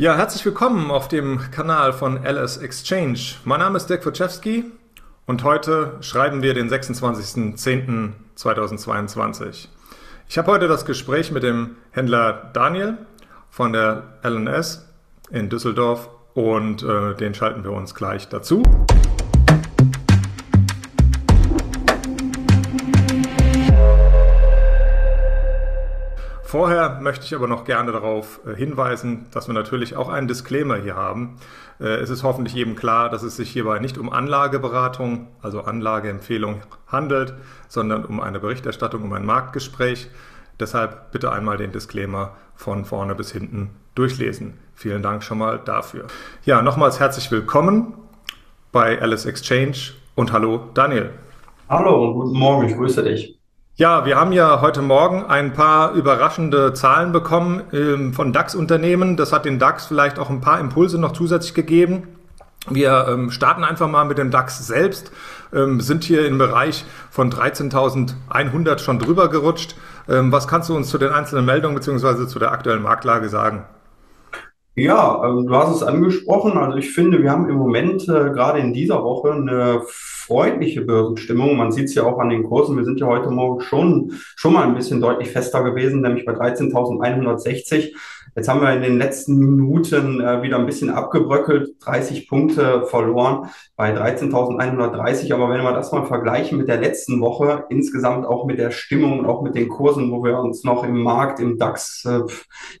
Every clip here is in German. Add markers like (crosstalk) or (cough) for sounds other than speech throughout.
Ja, herzlich willkommen auf dem Kanal von LS Exchange. Mein Name ist Dirk Wojciechowski und heute schreiben wir den 26.10.2022. Ich habe heute das Gespräch mit dem Händler Daniel von der LNS in Düsseldorf und äh, den schalten wir uns gleich dazu. Vorher möchte ich aber noch gerne darauf äh, hinweisen, dass wir natürlich auch einen Disclaimer hier haben. Äh, es ist hoffentlich jedem klar, dass es sich hierbei nicht um Anlageberatung, also Anlageempfehlung handelt, sondern um eine Berichterstattung, um ein Marktgespräch. Deshalb bitte einmal den Disclaimer von vorne bis hinten durchlesen. Vielen Dank schon mal dafür. Ja, nochmals herzlich willkommen bei Alice Exchange und hallo Daniel. Hallo und guten Morgen, ich grüße dich. Ja, wir haben ja heute Morgen ein paar überraschende Zahlen bekommen ähm, von DAX-Unternehmen. Das hat den DAX vielleicht auch ein paar Impulse noch zusätzlich gegeben. Wir ähm, starten einfach mal mit dem DAX selbst, ähm, sind hier im Bereich von 13.100 schon drüber gerutscht. Ähm, was kannst du uns zu den einzelnen Meldungen bzw. zu der aktuellen Marktlage sagen? Ja, ähm, du hast es angesprochen. Also ich finde, wir haben im Moment äh, gerade in dieser Woche eine freundliche Börsenstimmung. Man sieht es ja auch an den Kursen. Wir sind ja heute Morgen schon, schon mal ein bisschen deutlich fester gewesen, nämlich bei 13.160. Jetzt haben wir in den letzten Minuten äh, wieder ein bisschen abgebröckelt, 30 Punkte verloren bei 13.130. Aber wenn wir das mal vergleichen mit der letzten Woche, insgesamt auch mit der Stimmung und auch mit den Kursen, wo wir uns noch im Markt, im DAX, äh,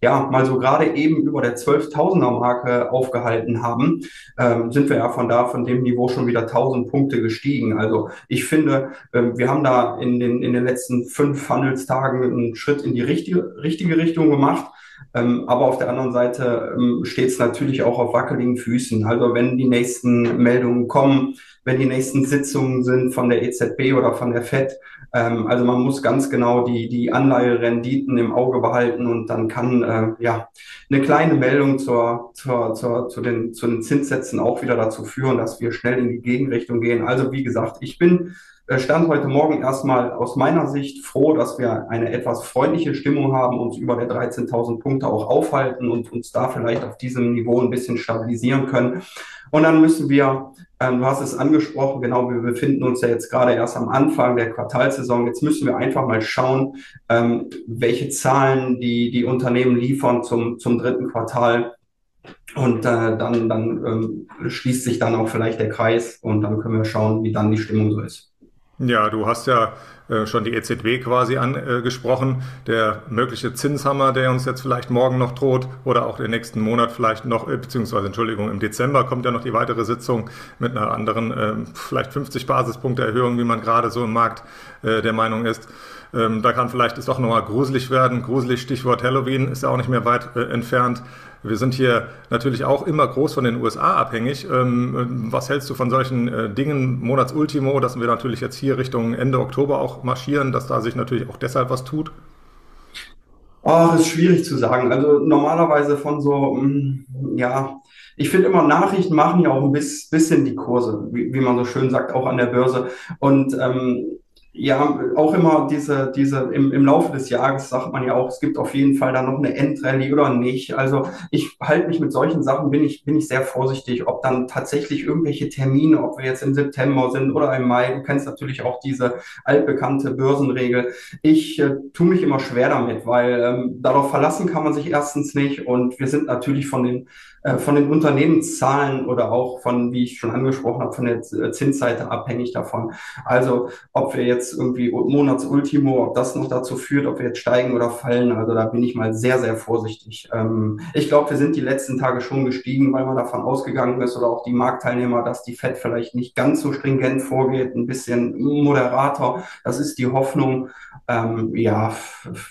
ja, mal so gerade eben über der 12.000er Marke aufgehalten haben, ähm, sind wir ja von da, von dem Niveau schon wieder 1000 Punkte gestiegen. Also ich finde, äh, wir haben da in den, in den letzten fünf Handelstagen einen Schritt in die richtige, richtige Richtung gemacht. Ähm, aber auf der anderen Seite ähm, steht es natürlich auch auf wackeligen Füßen. Also wenn die nächsten Meldungen kommen, wenn die nächsten Sitzungen sind von der EZB oder von der FED, ähm, also man muss ganz genau die, die Anleiherenditen im Auge behalten und dann kann äh, ja eine kleine Meldung zur, zur, zur, zu, den, zu den Zinssätzen auch wieder dazu führen, dass wir schnell in die Gegenrichtung gehen. Also wie gesagt, ich bin stand heute Morgen erstmal aus meiner Sicht froh, dass wir eine etwas freundliche Stimmung haben, uns über der 13.000 Punkte auch aufhalten und uns da vielleicht auf diesem Niveau ein bisschen stabilisieren können. Und dann müssen wir, ähm, du hast es angesprochen, genau, wir befinden uns ja jetzt gerade erst am Anfang der Quartalsaison. Jetzt müssen wir einfach mal schauen, ähm, welche Zahlen die, die Unternehmen liefern zum, zum dritten Quartal. Und äh, dann, dann ähm, schließt sich dann auch vielleicht der Kreis und dann können wir schauen, wie dann die Stimmung so ist. Ja, du hast ja äh, schon die EZB quasi angesprochen. Der mögliche Zinshammer, der uns jetzt vielleicht morgen noch droht oder auch den nächsten Monat vielleicht noch, äh, beziehungsweise Entschuldigung, im Dezember kommt ja noch die weitere Sitzung mit einer anderen, äh, vielleicht 50 Basispunkte Erhöhung, wie man gerade so im Markt der Meinung ist. Ähm, da kann vielleicht es doch nochmal gruselig werden. Gruselig, Stichwort Halloween, ist ja auch nicht mehr weit entfernt. Wir sind hier natürlich auch immer groß von den USA abhängig. Ähm, was hältst du von solchen Dingen, Monatsultimo, dass wir natürlich jetzt hier Richtung Ende Oktober auch marschieren, dass da sich natürlich auch deshalb was tut? Oh, ist schwierig zu sagen. Also normalerweise von so, mm, ja, ich finde immer Nachrichten machen ja auch ein bisschen die Kurse, wie, wie man so schön sagt, auch an der Börse. Und ähm, ja, auch immer diese, diese, im, im Laufe des Jahres sagt man ja auch, es gibt auf jeden Fall dann noch eine Endrallye oder nicht. Also ich halte mich mit solchen Sachen, bin ich, bin ich sehr vorsichtig, ob dann tatsächlich irgendwelche Termine, ob wir jetzt im September sind oder im Mai. Du kennst natürlich auch diese altbekannte Börsenregel. Ich äh, tue mich immer schwer damit, weil ähm, darauf verlassen kann man sich erstens nicht und wir sind natürlich von den von den Unternehmenszahlen oder auch von, wie ich schon angesprochen habe, von der Zinsseite abhängig davon. Also ob wir jetzt irgendwie Monatsultimo, ob das noch dazu führt, ob wir jetzt steigen oder fallen, also da bin ich mal sehr, sehr vorsichtig. Ähm, ich glaube, wir sind die letzten Tage schon gestiegen, weil man davon ausgegangen ist oder auch die Marktteilnehmer, dass die FED vielleicht nicht ganz so stringent vorgeht, ein bisschen moderater. Das ist die Hoffnung. Ähm, ja,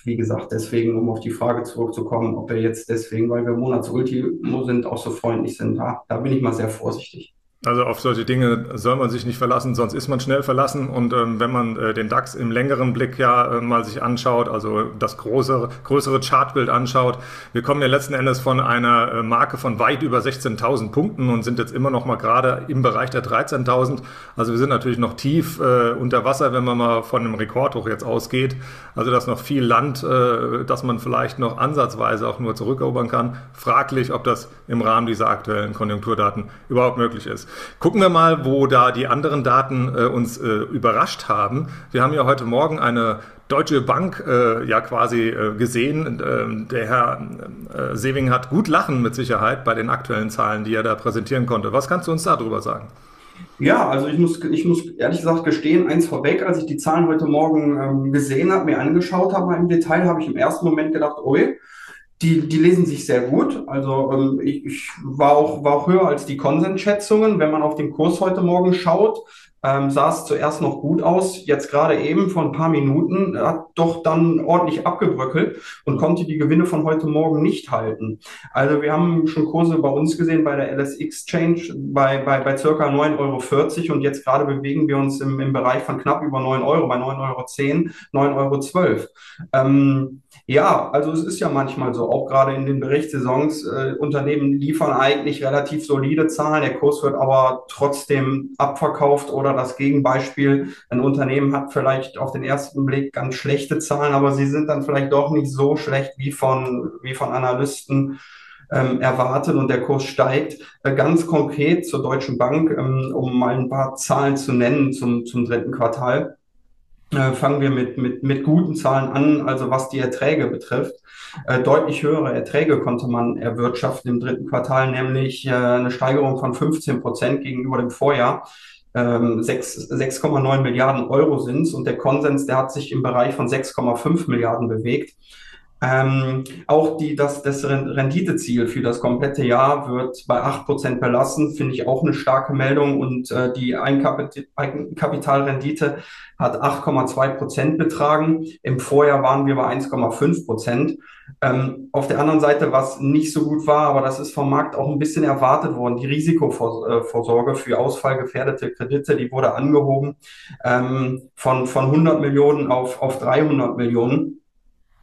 wie gesagt, deswegen, um auf die Frage zurückzukommen, ob wir jetzt deswegen, weil wir Monatsultimo sind, auch so freundlich sind, da, da bin ich mal sehr vorsichtig. Also auf solche Dinge soll man sich nicht verlassen, sonst ist man schnell verlassen. Und ähm, wenn man äh, den DAX im längeren Blick ja äh, mal sich anschaut, also das größere, größere Chartbild anschaut, wir kommen ja letzten Endes von einer äh, Marke von weit über 16.000 Punkten und sind jetzt immer noch mal gerade im Bereich der 13.000. Also wir sind natürlich noch tief äh, unter Wasser, wenn man mal von einem Rekordhoch jetzt ausgeht. Also das ist noch viel Land, äh, das man vielleicht noch ansatzweise auch nur zurückerobern kann. Fraglich, ob das im Rahmen dieser aktuellen Konjunkturdaten überhaupt möglich ist. Gucken wir mal, wo da die anderen Daten äh, uns äh, überrascht haben. Wir haben ja heute Morgen eine Deutsche Bank äh, ja quasi äh, gesehen. Ähm, der Herr äh, Sewing hat gut lachen mit Sicherheit bei den aktuellen Zahlen, die er da präsentieren konnte. Was kannst du uns darüber sagen? Ja, also ich muss, ich muss ehrlich gesagt gestehen, eins vorweg, als ich die Zahlen heute Morgen ähm, gesehen habe, mir angeschaut habe im Detail, habe ich im ersten Moment gedacht, oi, die, die lesen sich sehr gut. Also ähm, ich, ich war, auch, war auch höher als die Konsensschätzungen. Wenn man auf den Kurs heute Morgen schaut, ähm, sah es zuerst noch gut aus. Jetzt gerade eben vor ein paar Minuten hat doch dann ordentlich abgebröckelt und konnte die Gewinne von heute Morgen nicht halten. Also wir haben schon Kurse bei uns gesehen bei der LS Exchange bei, bei, bei circa 9,40 Euro und jetzt gerade bewegen wir uns im, im Bereich von knapp über 9 Euro, bei 9,10 Euro, 9,12 Euro. Ähm, ja, also es ist ja manchmal so, auch gerade in den Berichtssaisons, äh, Unternehmen liefern eigentlich relativ solide Zahlen, der Kurs wird aber trotzdem abverkauft oder das Gegenbeispiel, ein Unternehmen hat vielleicht auf den ersten Blick ganz schlechte Zahlen, aber sie sind dann vielleicht doch nicht so schlecht wie von, wie von Analysten ähm, erwartet und der Kurs steigt. Äh, ganz konkret zur Deutschen Bank, ähm, um mal ein paar Zahlen zu nennen zum, zum dritten Quartal. Äh, fangen wir mit, mit, mit guten Zahlen an, also was die Erträge betrifft. Äh, deutlich höhere Erträge konnte man erwirtschaften im dritten Quartal, nämlich äh, eine Steigerung von 15 Prozent gegenüber dem Vorjahr. 6,9 ähm, Milliarden Euro sind und der Konsens, der hat sich im Bereich von 6,5 Milliarden bewegt. Ähm, auch die, das, das Renditeziel für das komplette Jahr wird bei acht Prozent belassen, finde ich auch eine starke Meldung. Und äh, die Eigenkapitalrendite hat 8,2 Prozent betragen. Im Vorjahr waren wir bei 1,5 Prozent. Ähm, auf der anderen Seite, was nicht so gut war, aber das ist vom Markt auch ein bisschen erwartet worden, die Risikovorsorge für ausfallgefährdete Kredite, die wurde angehoben ähm, von, von 100 Millionen auf, auf 300 Millionen.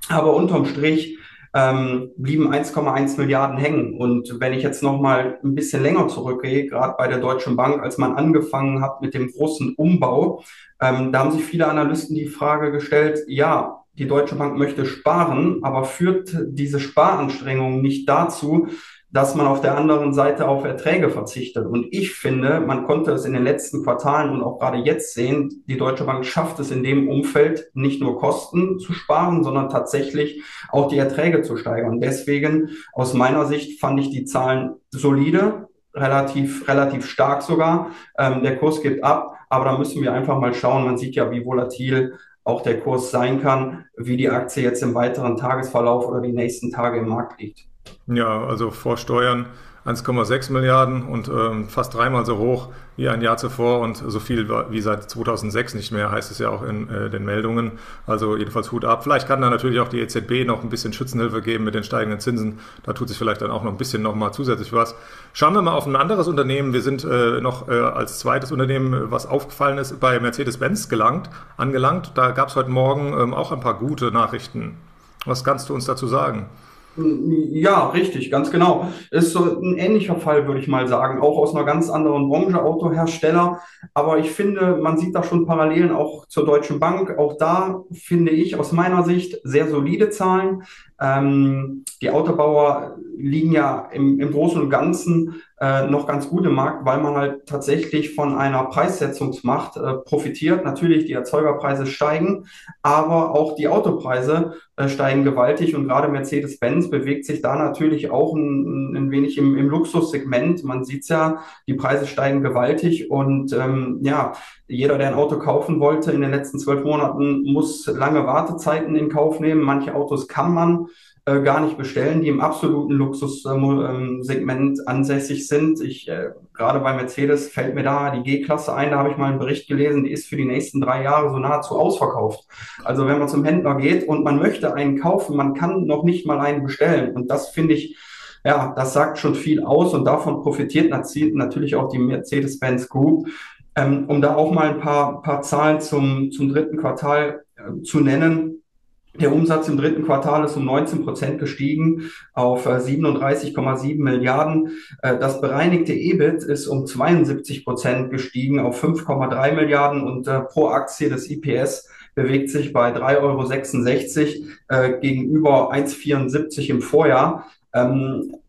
Aber unterm Strich ähm, blieben 1,1 Milliarden hängen. Und wenn ich jetzt noch mal ein bisschen länger zurückgehe, gerade bei der Deutschen Bank, als man angefangen hat mit dem großen Umbau, ähm, da haben sich viele Analysten die Frage gestellt, ja, die Deutsche Bank möchte sparen, aber führt diese Sparanstrengung nicht dazu, dass man auf der anderen Seite auf Erträge verzichtet. Und ich finde, man konnte es in den letzten Quartalen und auch gerade jetzt sehen, die Deutsche Bank schafft es in dem Umfeld nicht nur Kosten zu sparen, sondern tatsächlich auch die Erträge zu steigern. Deswegen aus meiner Sicht fand ich die Zahlen solide, relativ, relativ stark sogar. Ähm, der Kurs geht ab, aber da müssen wir einfach mal schauen. Man sieht ja, wie volatil auch der Kurs sein kann, wie die Aktie jetzt im weiteren Tagesverlauf oder die nächsten Tage im Markt liegt. Ja, also vor Steuern 1,6 Milliarden und ähm, fast dreimal so hoch wie ein Jahr zuvor und so viel wie seit 2006 nicht mehr, heißt es ja auch in äh, den Meldungen. Also jedenfalls Hut ab. Vielleicht kann da natürlich auch die EZB noch ein bisschen Schützenhilfe geben mit den steigenden Zinsen. Da tut sich vielleicht dann auch noch ein bisschen nochmal zusätzlich was. Schauen wir mal auf ein anderes Unternehmen. Wir sind äh, noch äh, als zweites Unternehmen, was aufgefallen ist, bei Mercedes-Benz gelangt, angelangt. Da gab es heute Morgen ähm, auch ein paar gute Nachrichten. Was kannst du uns dazu sagen? Ja, richtig, ganz genau. Ist so ein ähnlicher Fall, würde ich mal sagen, auch aus einer ganz anderen Branche, Autohersteller. Aber ich finde, man sieht da schon Parallelen auch zur Deutschen Bank. Auch da finde ich aus meiner Sicht sehr solide Zahlen. Ähm, die Autobauer liegen ja im, im Großen und Ganzen äh, noch ganz gut im Markt, weil man halt tatsächlich von einer Preissetzungsmacht äh, profitiert. Natürlich, die Erzeugerpreise steigen, aber auch die Autopreise äh, steigen gewaltig und gerade Mercedes-Benz bewegt sich da natürlich auch ein, ein wenig im, im Luxussegment. Man sieht's ja, die Preise steigen gewaltig und ähm, ja, jeder, der ein Auto kaufen wollte in den letzten zwölf Monaten, muss lange Wartezeiten in Kauf nehmen. Manche Autos kann man äh, gar nicht bestellen, die im absoluten Luxussegment ähm, ansässig sind. Ich äh, gerade bei Mercedes fällt mir da die G-Klasse ein, da habe ich mal einen Bericht gelesen, die ist für die nächsten drei Jahre so nahezu ausverkauft. Also wenn man zum Händler geht und man möchte einen kaufen, man kann noch nicht mal einen bestellen. Und das finde ich ja, das sagt schon viel aus und davon profitiert natürlich auch die Mercedes-Benz Group. Ähm, um da auch mal ein paar, paar Zahlen zum, zum dritten Quartal äh, zu nennen. Der Umsatz im dritten Quartal ist um 19 Prozent gestiegen auf 37,7 äh, Milliarden. Äh, das bereinigte EBIT ist um 72 Prozent gestiegen auf 5,3 Milliarden und äh, pro Aktie des IPS bewegt sich bei 3,66 Euro gegenüber 1,74 im Vorjahr.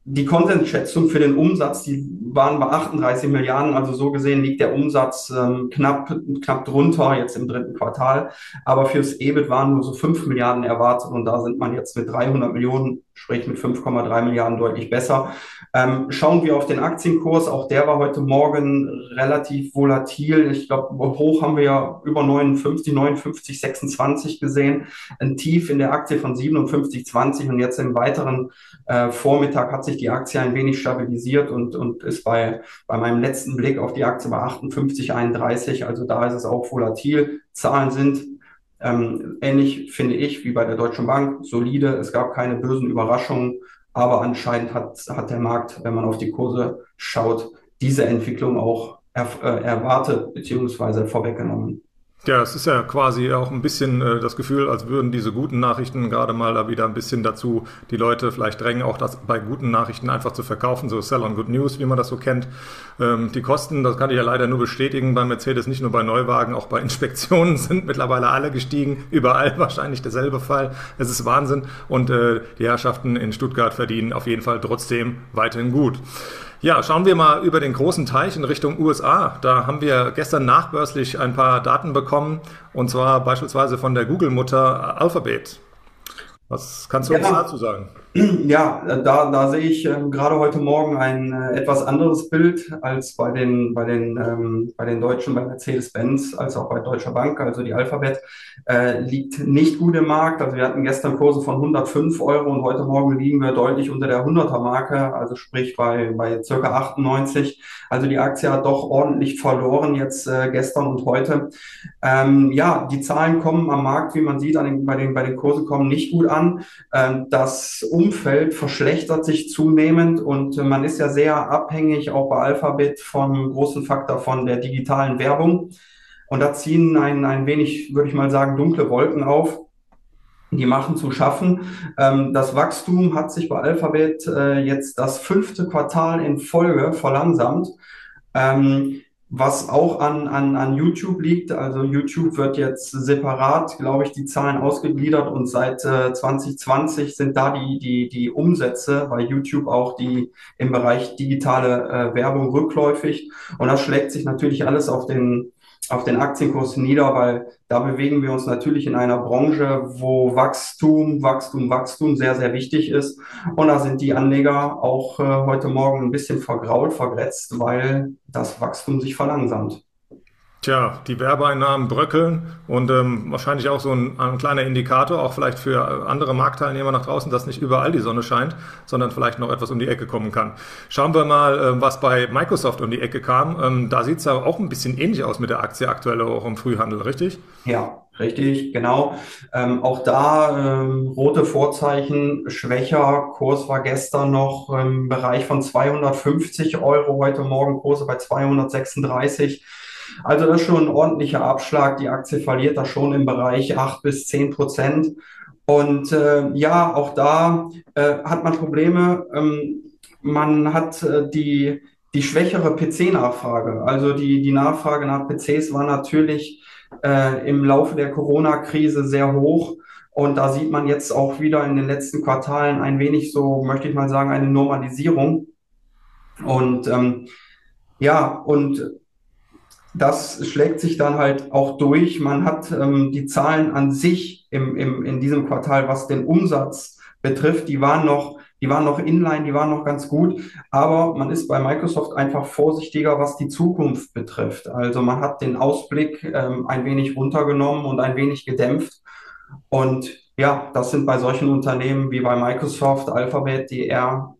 Die Konsensschätzung für den Umsatz, die waren bei 38 Milliarden, also so gesehen liegt der Umsatz ähm, knapp, knapp drunter jetzt im dritten Quartal. Aber fürs EBIT waren nur so 5 Milliarden erwartet und da sind man jetzt mit 300 Millionen sprich mit 5,3 Milliarden deutlich besser. Ähm, schauen wir auf den Aktienkurs, auch der war heute Morgen relativ volatil. Ich glaube, hoch haben wir ja über 59, 59, 26 gesehen. Ein Tief in der Aktie von 57,20 und jetzt im weiteren äh, Vormittag hat sich die Aktie ein wenig stabilisiert und, und ist bei, bei meinem letzten Blick auf die Aktie bei 58,31. Also da ist es auch volatil. Zahlen sind ähm, ähnlich finde ich wie bei der Deutschen Bank, solide. Es gab keine bösen Überraschungen, aber anscheinend hat, hat der Markt, wenn man auf die Kurse schaut, diese Entwicklung auch er, äh, erwartet bzw. vorweggenommen. Ja, es ist ja quasi auch ein bisschen äh, das Gefühl, als würden diese guten Nachrichten gerade mal da wieder ein bisschen dazu die Leute vielleicht drängen, auch das bei guten Nachrichten einfach zu verkaufen, so Sell on Good News, wie man das so kennt. Ähm, die Kosten, das kann ich ja leider nur bestätigen bei Mercedes, nicht nur bei Neuwagen, auch bei (laughs) Inspektionen sind mittlerweile alle gestiegen, überall (laughs) wahrscheinlich derselbe Fall. Es ist Wahnsinn und äh, die Herrschaften in Stuttgart verdienen auf jeden Fall trotzdem weiterhin gut. Ja, schauen wir mal über den großen Teich in Richtung USA. Da haben wir gestern nachbörslich ein paar Daten bekommen, und zwar beispielsweise von der Google-Mutter Alphabet. Was kannst du ja. uns dazu sagen? (clears throat) Ja, da, da sehe ich ähm, gerade heute Morgen ein äh, etwas anderes Bild als bei den, bei den, ähm, bei den Deutschen, bei Mercedes-Benz, als auch bei Deutscher Bank. Also die Alphabet äh, liegt nicht gut im Markt. Also wir hatten gestern Kurse von 105 Euro und heute Morgen liegen wir deutlich unter der 100er Marke, also sprich bei, bei circa 98. Also die Aktie hat doch ordentlich verloren jetzt äh, gestern und heute. Ähm, ja, die Zahlen kommen am Markt, wie man sieht, an den, bei, den, bei den Kursen kommen nicht gut an. Ähm, das Umfeld verschlechtert sich zunehmend und man ist ja sehr abhängig auch bei Alphabet vom großen Faktor von der digitalen Werbung. Und da ziehen ein, ein wenig, würde ich mal sagen, dunkle Wolken auf die machen zu schaffen. Ähm, das Wachstum hat sich bei Alphabet äh, jetzt das fünfte Quartal in Folge verlangsamt. Ähm, was auch an, an, an YouTube liegt. Also YouTube wird jetzt separat, glaube ich, die Zahlen ausgegliedert und seit äh, 2020 sind da die, die, die Umsätze bei YouTube auch die im Bereich digitale äh, Werbung rückläufig. Und das schlägt sich natürlich alles auf den auf den Aktienkurs nieder, weil da bewegen wir uns natürlich in einer Branche, wo Wachstum, Wachstum, Wachstum sehr, sehr wichtig ist. Und da sind die Anleger auch äh, heute Morgen ein bisschen vergrault, vergrätzt, weil das Wachstum sich verlangsamt. Tja, die Werbeeinnahmen bröckeln und ähm, wahrscheinlich auch so ein, ein, kleiner Indikator, auch vielleicht für andere Marktteilnehmer nach draußen, dass nicht überall die Sonne scheint, sondern vielleicht noch etwas um die Ecke kommen kann. Schauen wir mal, äh, was bei Microsoft um die Ecke kam. Ähm, da sieht es ja auch ein bisschen ähnlich aus mit der Aktie aktuell auch im Frühhandel, richtig? Ja, Richtig, genau. Ähm, auch da ähm, rote Vorzeichen, schwächer. Kurs war gestern noch im Bereich von 250 Euro, heute Morgen Kurse bei 236. Also das ist schon ein ordentlicher Abschlag. Die Aktie verliert da schon im Bereich 8 bis 10 Prozent. Und äh, ja, auch da äh, hat man Probleme. Ähm, man hat äh, die, die schwächere PC-Nachfrage. Also die, die Nachfrage nach PCs war natürlich äh, im Laufe der Corona-Krise sehr hoch. Und da sieht man jetzt auch wieder in den letzten Quartalen ein wenig so, möchte ich mal sagen, eine Normalisierung. Und ähm, ja, und das schlägt sich dann halt auch durch. Man hat ähm, die Zahlen an sich im, im, in diesem Quartal, was den Umsatz betrifft, die waren noch, die waren noch inline, die waren noch ganz gut. Aber man ist bei Microsoft einfach vorsichtiger, was die Zukunft betrifft. Also man hat den Ausblick ähm, ein wenig runtergenommen und ein wenig gedämpft. Und ja, das sind bei solchen Unternehmen wie bei Microsoft, Alphabet, die eher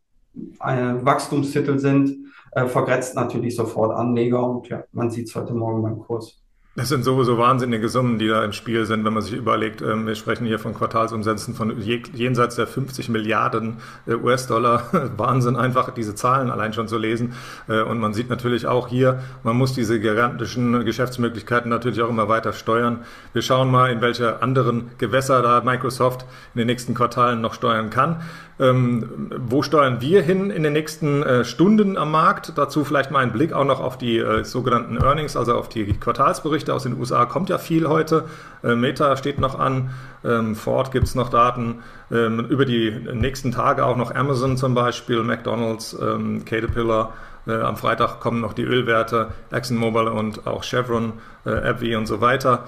äh, Wachstumstitel sind, äh, vergrätzt natürlich sofort Anleger und ja, man sieht es heute Morgen beim Kurs. Das sind sowieso wahnsinnige Summen, die da im Spiel sind, wenn man sich überlegt, ähm, wir sprechen hier von Quartalsumsätzen von jenseits der 50 Milliarden äh, US-Dollar. (laughs) Wahnsinn, einfach diese Zahlen allein schon zu lesen. Äh, und man sieht natürlich auch hier, man muss diese gigantischen Geschäftsmöglichkeiten natürlich auch immer weiter steuern. Wir schauen mal, in welche anderen Gewässer da Microsoft in den nächsten Quartalen noch steuern kann. Ähm, wo steuern wir hin in den nächsten äh, Stunden am Markt? Dazu vielleicht mal ein Blick auch noch auf die äh, sogenannten Earnings, also auf die Quartalsberichte aus den USA. Kommt ja viel heute. Äh, Meta steht noch an. Ähm, Ford gibt es noch Daten. Ähm, über die nächsten Tage auch noch Amazon zum Beispiel, McDonald's, ähm, Caterpillar. Äh, am Freitag kommen noch die Ölwerte, ExxonMobil und auch Chevron, äh, AbbVie und so weiter.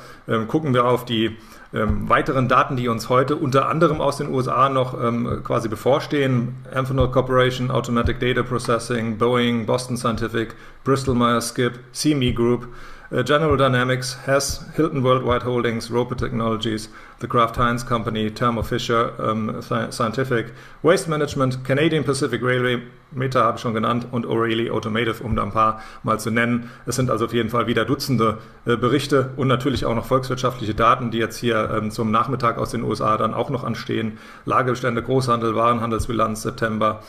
Gucken wir auf die weiteren Daten, die uns heute unter anderem aus den USA noch quasi bevorstehen. Amphenol Corporation, Automatic Data Processing, Boeing, Boston Scientific, Bristol Myers Squibb, CME Group, uh, General Dynamics, Hess, Hilton Worldwide Holdings, Roper Technologies, the Kraft Heinz Company, Thermo Fisher um, Scientific, Waste Management, Canadian Pacific Railway, Meta habe ich schon genannt und O'Reilly Automotive, um da ein paar mal zu nennen. Es sind also auf jeden Fall wieder Dutzende äh, Berichte und natürlich auch noch volkswirtschaftliche Daten, die jetzt hier ähm, zum Nachmittag aus den USA dann auch noch anstehen. Lagerbestände, Großhandel, Warenhandelsbilanz September,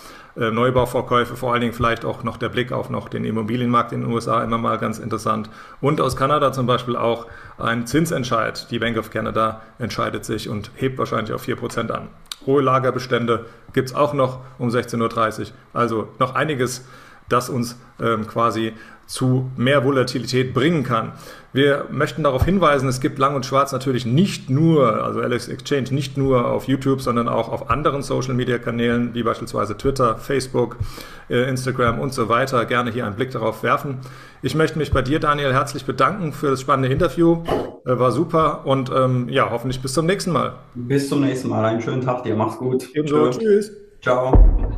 Neubauverkäufe, vor allen Dingen vielleicht auch noch der Blick auf noch den Immobilienmarkt in den USA immer mal ganz interessant. Und aus Kanada zum Beispiel auch ein Zinsentscheid. Die Bank of Canada entscheidet sich und hebt wahrscheinlich auf 4% an. Hohe Lagerbestände gibt es auch noch um 16.30 Uhr. Also noch einiges, das uns ähm, quasi zu mehr Volatilität bringen kann. Wir möchten darauf hinweisen, es gibt Lang und Schwarz natürlich nicht nur, also Alex Exchange nicht nur auf YouTube, sondern auch auf anderen Social Media Kanälen, wie beispielsweise Twitter, Facebook, äh, Instagram und so weiter. Gerne hier einen Blick darauf werfen. Ich möchte mich bei dir, Daniel, herzlich bedanken für das spannende Interview. Äh, war super und ähm, ja, hoffentlich bis zum nächsten Mal. Bis zum nächsten Mal. Einen schönen Tag dir. Mach's gut. Ebenso. Tschüss. Ciao.